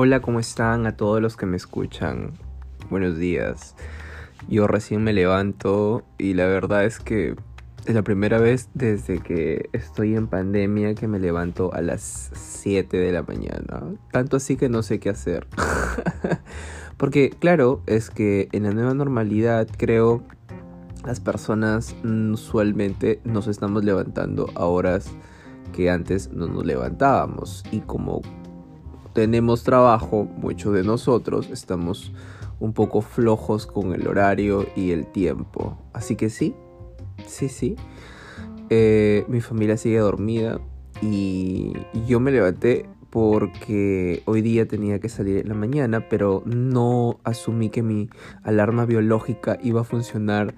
Hola, ¿cómo están a todos los que me escuchan? Buenos días. Yo recién me levanto y la verdad es que es la primera vez desde que estoy en pandemia que me levanto a las 7 de la mañana. Tanto así que no sé qué hacer. Porque claro, es que en la nueva normalidad creo las personas usualmente nos estamos levantando a horas que antes no nos levantábamos y como tenemos trabajo, muchos de nosotros estamos un poco flojos con el horario y el tiempo. Así que sí, sí, sí. Eh, mi familia sigue dormida y yo me levanté porque hoy día tenía que salir en la mañana, pero no asumí que mi alarma biológica iba a funcionar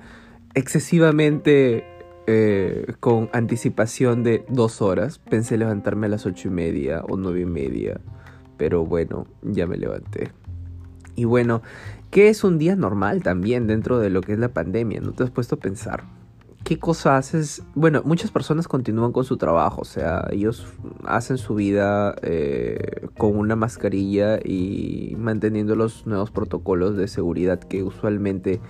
excesivamente eh, con anticipación de dos horas. Pensé levantarme a las ocho y media o nueve y media, pero bueno, ya me levanté. Y bueno, ¿qué es un día normal también dentro de lo que es la pandemia? ¿No te has puesto a pensar? ¿Qué cosa haces? Bueno, muchas personas continúan con su trabajo, o sea, ellos hacen su vida eh, con una mascarilla y manteniendo los nuevos protocolos de seguridad que usualmente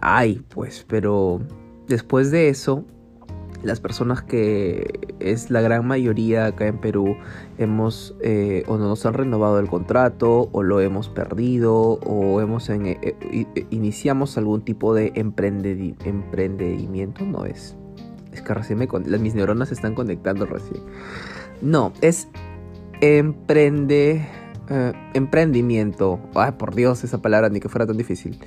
hay, pues, pero después de eso, las personas que es la gran mayoría acá en Perú hemos eh, o no nos han renovado el contrato o lo hemos perdido o hemos eh, eh, iniciamos algún tipo de emprendimiento. No es es que recién me mis neuronas se están conectando recién. No es emprende emprendimiento. Ay por Dios esa palabra ni que fuera tan difícil.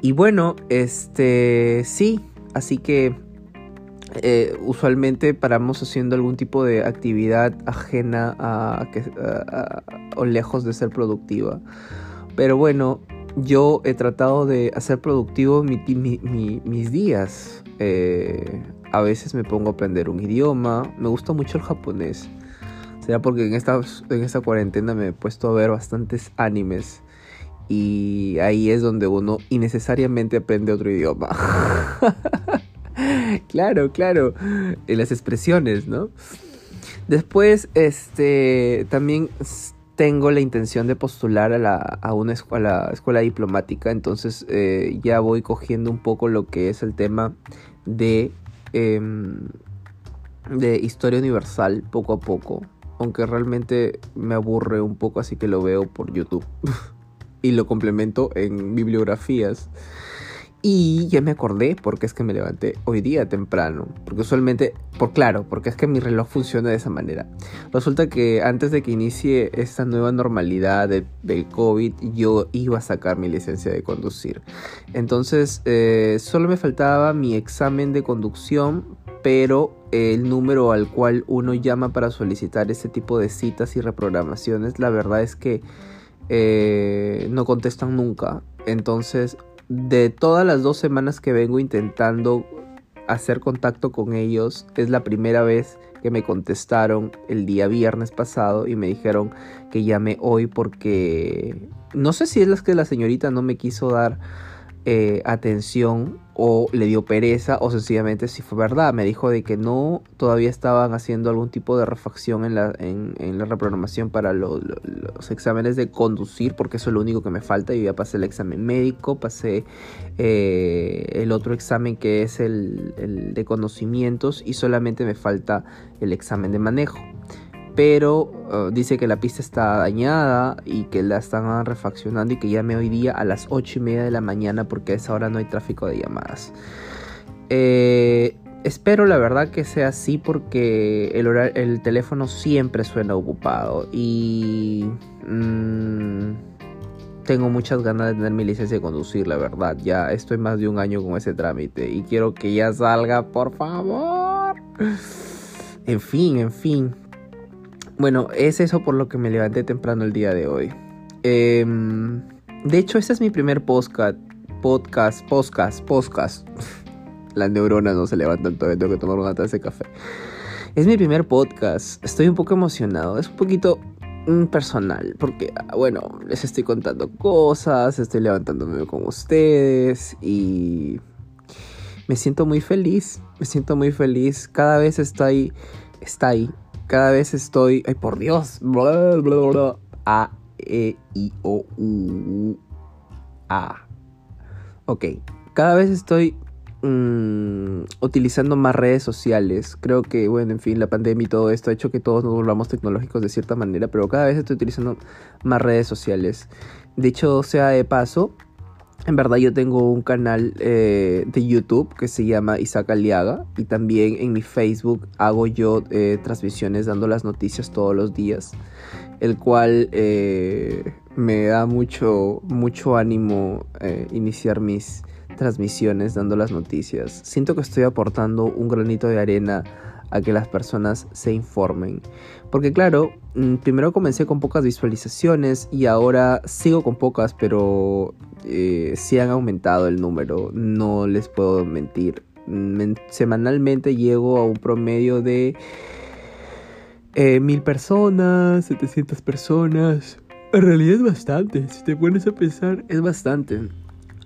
Y bueno este sí así que eh, usualmente paramos haciendo algún tipo de actividad ajena a, o lejos de ser productiva. Pero bueno, yo he tratado de hacer productivo mis días. Eh, a veces me pongo a aprender un idioma. Me gusta mucho el japonés. Será porque en esta, en esta cuarentena me he puesto a ver bastantes animes. Y ahí es donde uno innecesariamente aprende otro idioma. claro, claro. En las expresiones, ¿no? Después, este, también tengo la intención de postular a, la, a una escuela, escuela diplomática, entonces eh, ya voy cogiendo un poco lo que es el tema de, em, de historia universal poco a poco, aunque realmente me aburre un poco, así que lo veo por YouTube y lo complemento en bibliografías. Y ya me acordé porque es que me levanté hoy día temprano. Porque usualmente, por claro, porque es que mi reloj funciona de esa manera. Resulta que antes de que inicie esta nueva normalidad del COVID, yo iba a sacar mi licencia de conducir. Entonces, eh, solo me faltaba mi examen de conducción, pero el número al cual uno llama para solicitar este tipo de citas y reprogramaciones, la verdad es que eh, no contestan nunca. Entonces, de todas las dos semanas que vengo intentando hacer contacto con ellos, es la primera vez que me contestaron el día viernes pasado y me dijeron que llame hoy porque no sé si es que la señorita no me quiso dar eh, atención o le dio pereza o sencillamente si fue verdad. Me dijo de que no, todavía estaban haciendo algún tipo de refacción en la, en, la reprogramación para los exámenes de conducir, porque eso es lo único que me falta. Yo ya pasé el examen médico, pasé eh, el otro examen que es el, el de conocimientos y solamente me falta el examen de manejo pero uh, dice que la pista está dañada y que la están refaccionando y que llame hoy día a las 8 y media de la mañana porque a esa hora no hay tráfico de llamadas. Eh, espero la verdad que sea así porque el, el teléfono siempre suena ocupado y mm, tengo muchas ganas de tener mi licencia de conducir, la verdad. Ya estoy más de un año con ese trámite y quiero que ya salga, por favor. En fin, en fin. Bueno, es eso por lo que me levanté temprano el día de hoy. Em, de hecho, este es mi primer podcast. Podcast, podcast, podcast. Las neuronas no se levantan todavía, tengo que tomar una taza de café. Es mi primer podcast. Estoy un poco emocionado. Es un poquito mm, personal. Porque, ah, bueno, les estoy contando cosas. Estoy levantándome con ustedes. Y me siento muy feliz. Me siento muy feliz. Cada vez estoy. Está ahí cada vez estoy, ay por Dios, A, E, I, O, U, A. Ok, cada vez estoy mm, utilizando más redes sociales. Creo que, bueno, en fin, la pandemia y todo esto ha hecho que todos nos volvamos tecnológicos de cierta manera, pero cada vez estoy utilizando más redes sociales. De hecho, sea de paso, en verdad yo tengo un canal eh, de YouTube que se llama Isaac Aliaga y también en mi Facebook hago yo eh, transmisiones dando las noticias todos los días, el cual eh, me da mucho, mucho ánimo iniciar mis transmisiones dando las noticias. Siento que estoy aportando un granito de arena a que las personas se informen. Porque claro, mm, primero comencé con pocas visualizaciones y ahora sigo con pocas, pero eh, sí han aumentado el número, no les puedo mentir. semanalmente llego a un promedio de eh, mil personas, 700 personas. En realidad es bastante, si te pones a pensar, es bastante.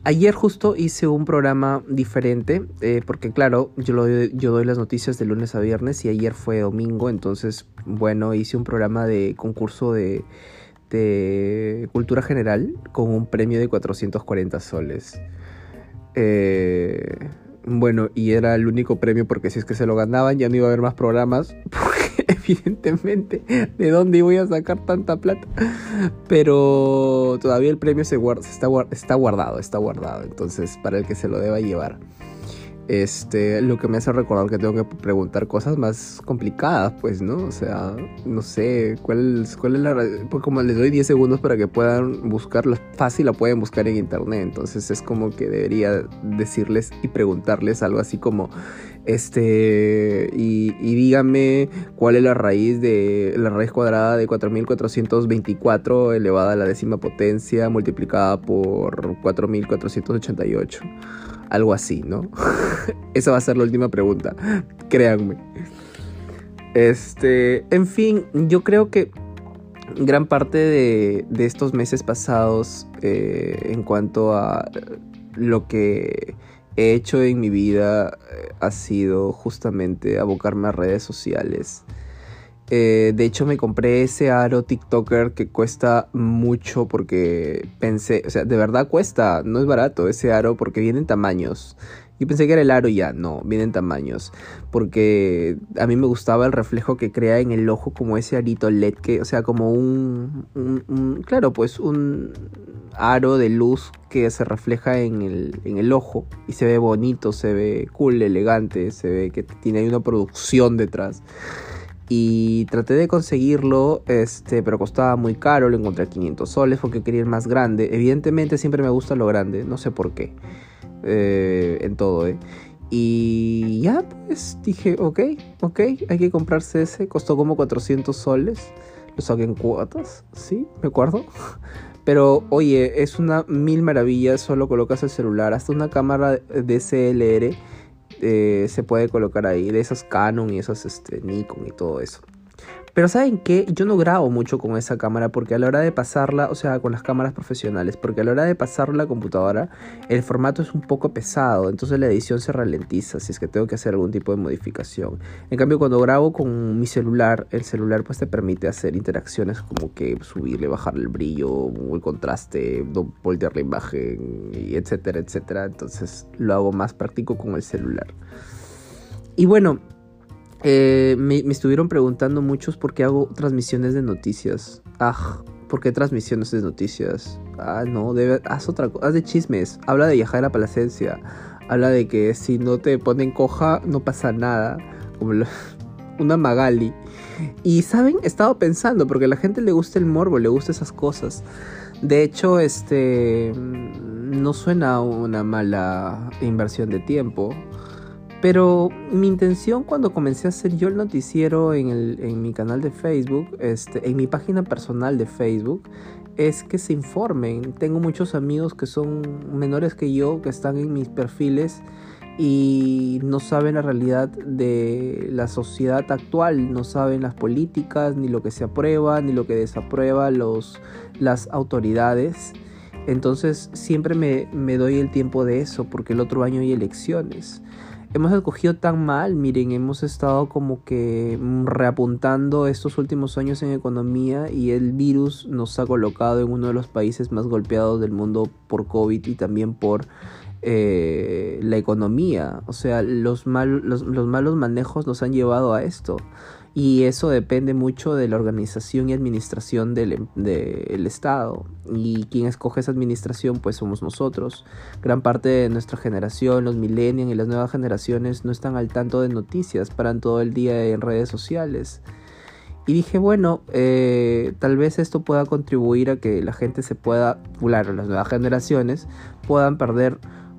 Ayer justo hice un programa diferente, eh, porque claro, yo, lo, yo doy las noticias de lunes a viernes y ayer fue domingo, entonces, bueno, hice un programa de concurso de, de cultura general con un premio de 440 soles. Eh, bueno, y era el único premio porque si es que se lo ganaban ya no iba a haber más programas. evidentemente, ¿de dónde iba a sacar tanta plata? Pero todavía el premio se guarda, está, está guardado, está guardado. Entonces, para el que se lo deba llevar. Este, lo que me hace recordar que tengo que preguntar cosas más complicadas, pues, ¿no? O sea, no sé, ¿cuál, cuál es la... Pues como les doy 10 segundos para que puedan buscarlo, fácil la pueden buscar en internet, entonces es como que debería decirles y preguntarles algo así como, este, y, y dígame cuál es la raíz de, la raíz cuadrada de 4424 elevada a la décima potencia multiplicada por 4488 algo así, ¿no? Esa va a ser la última pregunta, créanme. Este, en fin, yo creo que gran parte de, estos meses pasados eh, en cuanto a lo que he hecho en mi vida eh, ha sido justamente abocarme a redes sociales. Eh, de hecho, me compré ese aro TikToker que cuesta mucho porque pensé, o sea, de verdad cuesta, no es barato ese aro porque vienen tamaños. Yo pensé que era el aro y ya, no, vienen tamaños. Porque a mí me gustaba el reflejo que crea en el ojo como ese arito LED, que, o sea, como un, un, claro, pues un aro de luz que se refleja en el, en el ojo y se ve bonito, se ve cool, elegante, se ve que tiene una producción detrás y traté de conseguirlo, este, pero costaba muy caro, lo encontré a 500 soles porque quería ir más grande. Evidentemente siempre me gusta lo grande, no sé por qué, eh, en todo, ¿eh? Y ya, pues dije, ok, ok, hay que comprarse ese, costó como 400 soles, lo saqué en cuotas, sí, me acuerdo. Pero oye, es una mil maravillas, solo colocas el celular, hasta una cámara DSLR eh, se puede colocar ahí, de esas Canon y esas este, Nikon y todo eso. Pero ¿saben qué? Yo no grabo mucho con esa cámara porque a la hora de pasarla, o sea, con las cámaras profesionales, porque a la hora de pasarla a la computadora, el formato es un poco pesado, entonces la edición se ralentiza si es que tengo que hacer algún tipo de modificación. En cambio, cuando grabo con mi celular, el celular pues te permite hacer interacciones como que subirle, bajarle el brillo, el contraste, voltear la imagen, y etcétera, etcétera. Entonces lo hago más práctico con el celular. Y bueno, eh, me, estuvieron preguntando muchos por qué hago transmisiones de noticias. Ah, ¿por qué transmisiones de noticias? Ah, no, debe, haz otra cosa, haz de chismes. Habla de Yajaira Palacencia. Habla de que si no te ponen coja, no pasa nada. Como una Magali. Y saben, he estado pensando, porque a la gente le gusta el morbo, le gusta esas cosas. De hecho, este mm, no suena una mala inversión de tiempo. Pero mi intención cuando comencé a hacer yo el noticiero en, el, en mi canal de Facebook, este, en mi página personal de Facebook, es que se informen. Tengo muchos amigos que son menores que yo, que están en mis perfiles y no saben la realidad de la sociedad actual, no saben las políticas, ni lo que se aprueba, ni lo que desaprueba los, las autoridades. Entonces siempre me, me doy el tiempo de eso, porque el otro año hay elecciones. Hemos escogido tan mal, miren, hemos estado como que reapuntando estos últimos años en economía y el virus nos ha colocado en uno de los países más golpeados del mundo por COVID y también por eh, la economía. O sea, los, los, los malos manejos nos han llevado a esto y eso depende mucho de la organización y administración del, em, Estado. Y quien escoge esa administración, pues somos nosotros. Gran parte de nuestra generación, los millennials y las nuevas generaciones no están al tanto de noticias, paran todo el día en redes sociales. Y dije, bueno, eh, tal vez esto pueda contribuir a que la gente se pueda, claro, las nuevas generaciones puedan perder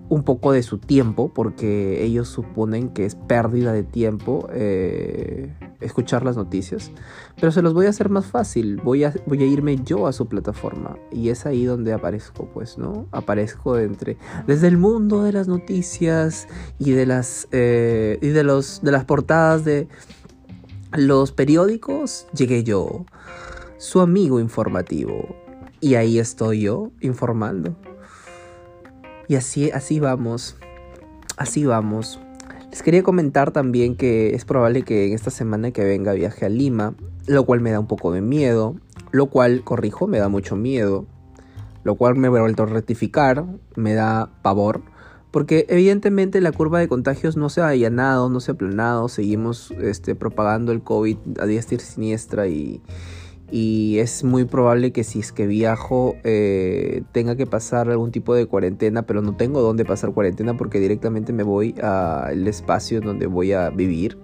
un poco de su tiempo, porque ellos suponen que es pérdida de tiempo eh, escuchar las noticias. Pero se los voy a hacer más fácil, voy a, voy a irme yo a su plataforma. Y es ahí donde aparezco, pues, ¿no? Aparezco entre, desde el mundo de las noticias y de las, eh, y de los, de las portadas de los periódicos, llegué yo, su amigo informativo. Y ahí estoy yo informando. Y así, así vamos. Así vamos. Les quería comentar también que es probable que en esta semana que venga viaje a Lima, lo cual me da un poco de miedo, lo cual, corrijo, me da mucho miedo, lo cual me he vuelto a rectificar, me da pavor, porque evidentemente la curva de contagios no se ha allanado, no se ha aplanado, seguimos este, propagando el COVID a diestra y siniestra y, y es muy probable que si es que viajo eh, tenga que pasar algún tipo de cuarentena, pero no tengo dónde pasar cuarentena porque directamente me voy al espacio donde voy a vivir.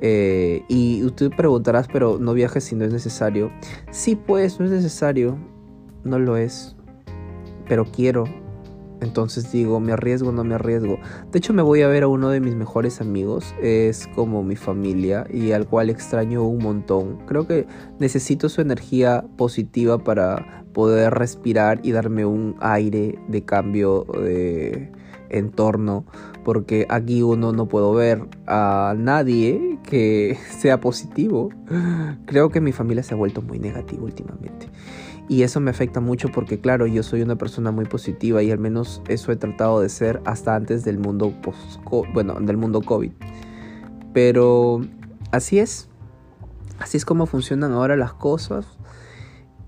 Eh, y tú preguntarás, pero no viajes si no es necesario. Sí, pues, no es necesario. No lo es. Pero quiero. Entonces digo, ¿me arriesgo no me arriesgo? De hecho, me voy a ver a uno de mis mejores amigos. Es como mi familia y al cual extraño un montón. Creo que necesito su energía positiva para poder respirar y darme un aire de cambio de entorno. Porque aquí uno no puedo ver a nadie que sea positivo. Creo que mi familia se ha vuelto muy negativa últimamente. Y eso me afecta mucho porque, claro, yo soy una persona muy positiva y al menos eso he tratado de ser hasta antes del mundo bueno, del mundo COVID. Pero así es. Así es como funcionan ahora las cosas.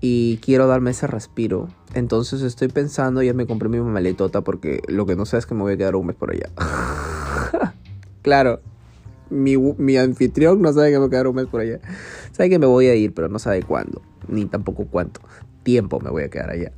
Y quiero darme ese respiro. Entonces estoy pensando, ya me compré mi maletota porque lo que no sé es que me voy a quedar un mes por allá. claro, mi, mi, anfitrión no sabe que me voy a quedar un mes por allá. Sabe que me voy a ir, pero no sabe cuándo, ni tampoco cuánto tiempo me voy a quedar allá.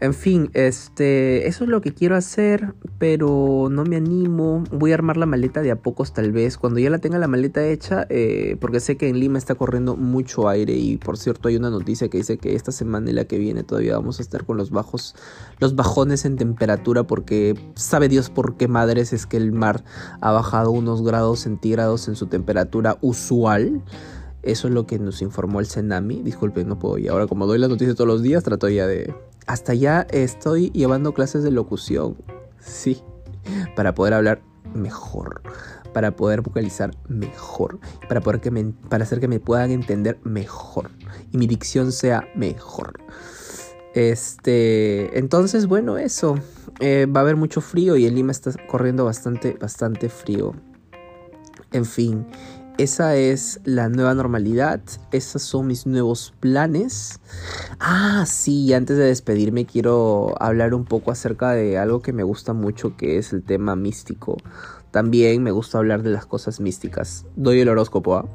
En fin, este, eso es lo que quiero hacer, pero no me animo. Voy a armar la maleta de a pocos tal vez. Cuando ya la tenga la maleta hecha, eh, porque sé que en Lima está corriendo mucho aire y por cierto hay una noticia que dice que esta semana y la que viene todavía vamos a estar con los bajos, los bajones en temperatura porque sabe Dios por qué madres es que el mar ha bajado unos grados centígrados en su temperatura usual. Eso es lo que nos informó el Cenami. Disculpen, no puedo. Y ahora, como doy las noticias todos los días, trato ya de. Hasta ya estoy llevando clases de locución. Sí. Para poder hablar mejor. Para poder vocalizar mejor. Para, poder que me, para hacer que me puedan entender mejor. Y mi dicción sea mejor. Este. Entonces, bueno, eso. Eh, va a haber mucho frío y en Lima está corriendo bastante, bastante frío. En fin. Esa es la nueva normalidad, esos son mis nuevos planes. Ah, sí, antes de despedirme quiero hablar un poco acerca de algo que me gusta mucho, que es el tema místico. También me gusta hablar de las cosas místicas. Doy el horóscopo, ¿ah?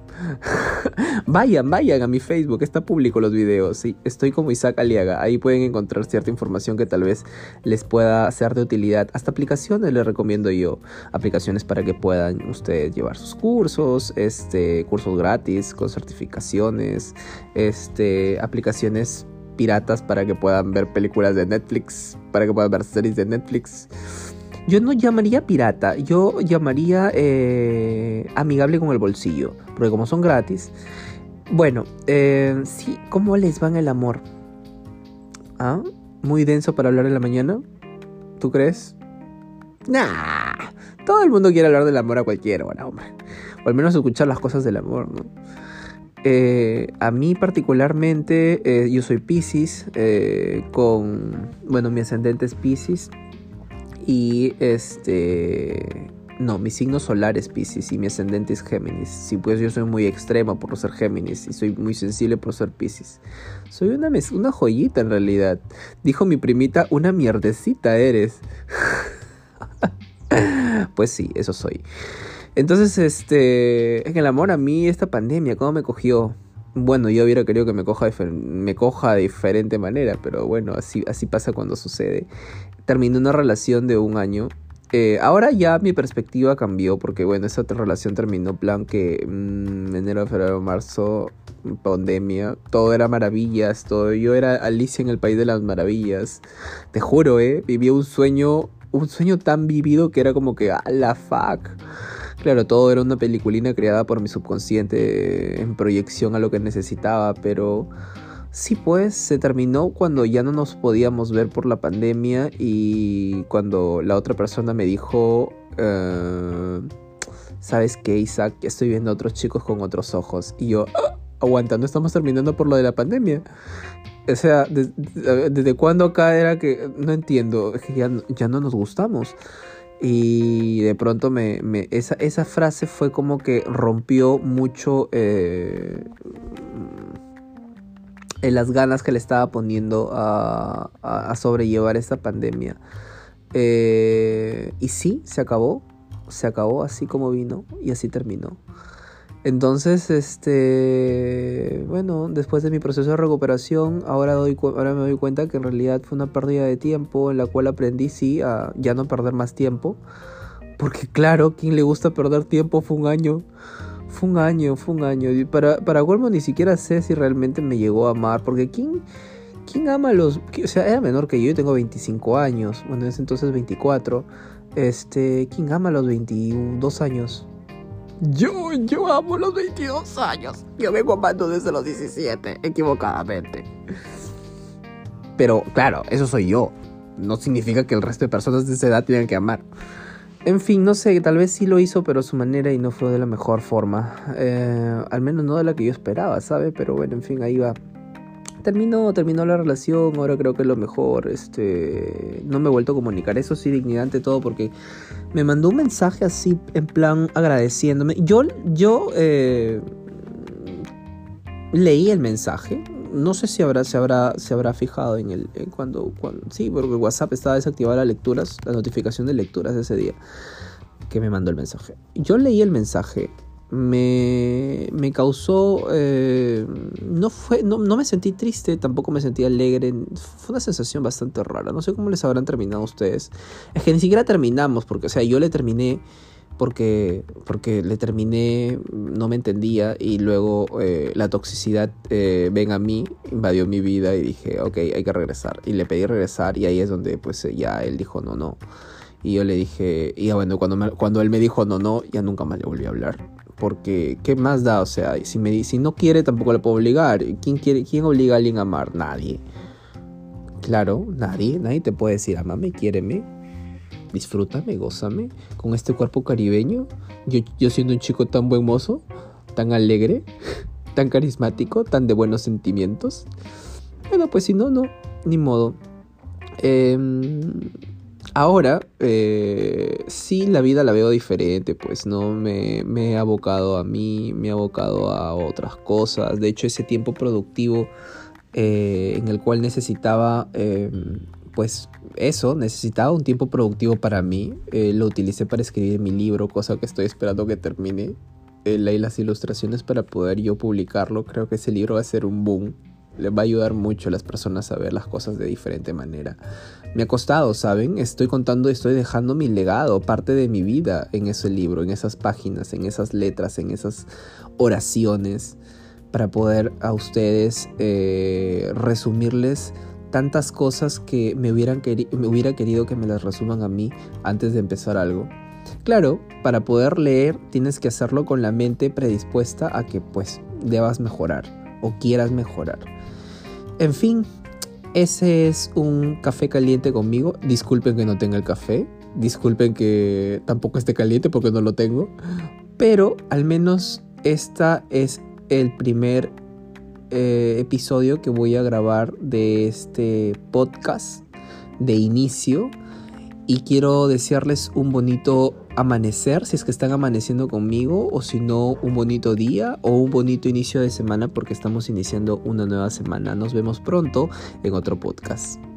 vayan, vayan a mi Facebook, está público los videos. Sí, estoy como Isaac Aliaga. Ahí pueden encontrar cierta información que tal vez les pueda ser de utilidad. Hasta aplicaciones les recomiendo yo. Aplicaciones para que puedan ustedes llevar sus cursos, este, cursos gratis, con certificaciones, este, aplicaciones piratas para que puedan ver películas de Netflix, para que puedan ver series de Netflix. Yo no llamaría pirata, yo llamaría eh, amigable con el bolsillo, porque como son gratis. Bueno, eh, sí, ¿cómo les va en el amor? ¿Ah? ¿Muy denso para hablar en la mañana? ¿Tú crees? Nah, todo el mundo quiere hablar del amor a cualquier hora, hombre. O al menos escuchar las cosas del amor, ¿no? Eh, a mí particularmente, eh, yo soy Pisces, con, bueno, mi ascendente es Pisces. Y este, No, mi signo solar es Pisces y mi ascendente es Géminis. Sí, pues yo soy muy extremo por ser Géminis y soy muy sensible por ser Pisces. Soy una, una joyita en realidad. Dijo mi primita, una mierdecita eres. pues sí, eso soy. Entonces, este, en el amor a mí, esta pandemia, ¿cómo me cogió? Bueno, yo hubiera querido que me coja, me coja de diferente manera, pero bueno, así, así pasa cuando sucede. Terminé una relación de un año eh, ahora ya mi perspectiva cambió porque, bueno, esa relación terminó plan que mm, enero, febrero, marzo, pandemia, todo era maravillas, todo. Yo era Alicia en el País de las Maravillas. Te juro, ¿eh? Vivía un sueño, un sueño tan vivido que era como que, a la fuck! Claro, todo era una peliculina creada por mi subconsciente en proyección a lo que necesitaba, pero Sí, pues se terminó cuando ya no nos podíamos ver por la pandemia y cuando la otra persona me dijo, eh, ¿sabes qué, Isaac? Estoy viendo a otros chicos con otros ojos. Y yo, ¡Ah! aguanta, no estamos terminando por lo de la pandemia. O sea, ¿desde cuándo acá era que no entiendo? Es que ya, ya no nos gustamos. Y de pronto me, me esa, esa, frase fue como que rompió mucho eh, en las ganas que le estaba poniendo a, a, sobrellevar esta pandemia. Eh, y sí, se acabó. Se acabó así como vino y así terminó. Entonces, este, bueno, después de mi proceso de recuperación, ahora, doy, ahora me doy cuenta que en realidad fue una pérdida de tiempo en la cual aprendí, sí, a ya no perder más tiempo. Porque claro, quien le gusta perder tiempo fue un año. Fue un año, fue un año. Y para, para ni siquiera sé si realmente me llegó a amar. Porque ¿quién, quién ama a los...? O sea, era menor que yo, yo tengo 25 años. Bueno, en ese entonces 24. Este, ¿quién ama a los 22 años? Yo, yo amo los 22 años. Yo vengo amando desde los 17, equivocadamente. Pero claro, eso soy yo. No significa que el resto de personas de esa edad tengan que amar. En fin, no sé, tal vez sí lo hizo, pero a su manera y no fue de la mejor forma. Eh, al menos no de la que yo esperaba, ¿sabe? Pero bueno, en fin, ahí va. Terminó, terminó la relación, ahora creo que es lo mejor. Este, no me he vuelto a comunicar, eso sí, dignidad ante todo, porque me mandó un mensaje así, en plan, agradeciéndome. Yo, yo eh, leí el mensaje, no sé si habrá, se habrá, se habrá fijado en el cuando, cuando, sí, porque WhatsApp estaba desactivada lecturas, la notificación de lecturas ese día que me mandó el mensaje. Yo leí el mensaje, me, me causó, eh, no fue, no, no, me sentí triste, tampoco me sentí alegre, fue una sensación bastante rara. No sé cómo les habrán terminado ustedes. Es que ni siquiera terminamos, porque, o sea, yo le terminé porque, porque le terminé, no me entendía y luego eh, la toxicidad eh, a mí, invadió mi vida y dije, ok, hay que regresar. Y le pedí regresar y ahí es donde pues ya él dijo no, no. Y yo le dije, y bueno, cuando, cuando él me dijo no, no, ya nunca más le volví a hablar. Porque, ¿qué más da? O sea, si, no quiere, tampoco le puedo obligar. ¿Quién, quiere, ¿Quién obliga a alguien a amar? Nadie. Claro, nadie. Nadie te puede decir, amame, quiéreme disfrútame, gózame con este cuerpo caribeño. Yo, yo siendo un chico tan buen mozo, tan alegre, tan carismático, tan de buenos sentimientos. Bueno, pues si no, no, ni modo. Em, ahora, eh, sí, la vida la veo diferente, pues no me, he abocado a mí, me he abocado a otras cosas. De hecho, ese tiempo productivo eh, en el cual necesitaba, em, pues, eso, necesitaba un tiempo productivo para mí. Eh, lo utilicé para escribir mi libro, cosa que estoy esperando que termine. Eh, leí las ilustraciones para poder yo publicarlo. Creo que ese libro va a ser un boom. Le va a ayudar mucho a las personas a ver las cosas de diferente manera. Me ha costado, ¿saben? Estoy contando, estoy dejando mi legado, parte de mi vida en ese libro, en esas páginas, en esas letras, en esas oraciones, para poder a ustedes eh, resumirles tantas cosas que me, hubieran me hubiera querido que me las resuman a mí antes de empezar algo. Claro, para poder leer tienes que hacerlo con la mente predispuesta a que pues debas mejorar o quieras mejorar. En fin, ese es un café caliente conmigo. Disculpen que no tenga el café. Disculpen que tampoco esté caliente porque no lo tengo. Pero al menos esta es el primer eh, episodio que voy a grabar de este podcast de inicio y quiero desearles un bonito amanecer, si es que están amaneciendo conmigo, o si no, un bonito día o un bonito inicio de semana porque estamos iniciando una nueva semana. Nos vemos pronto en otro podcast.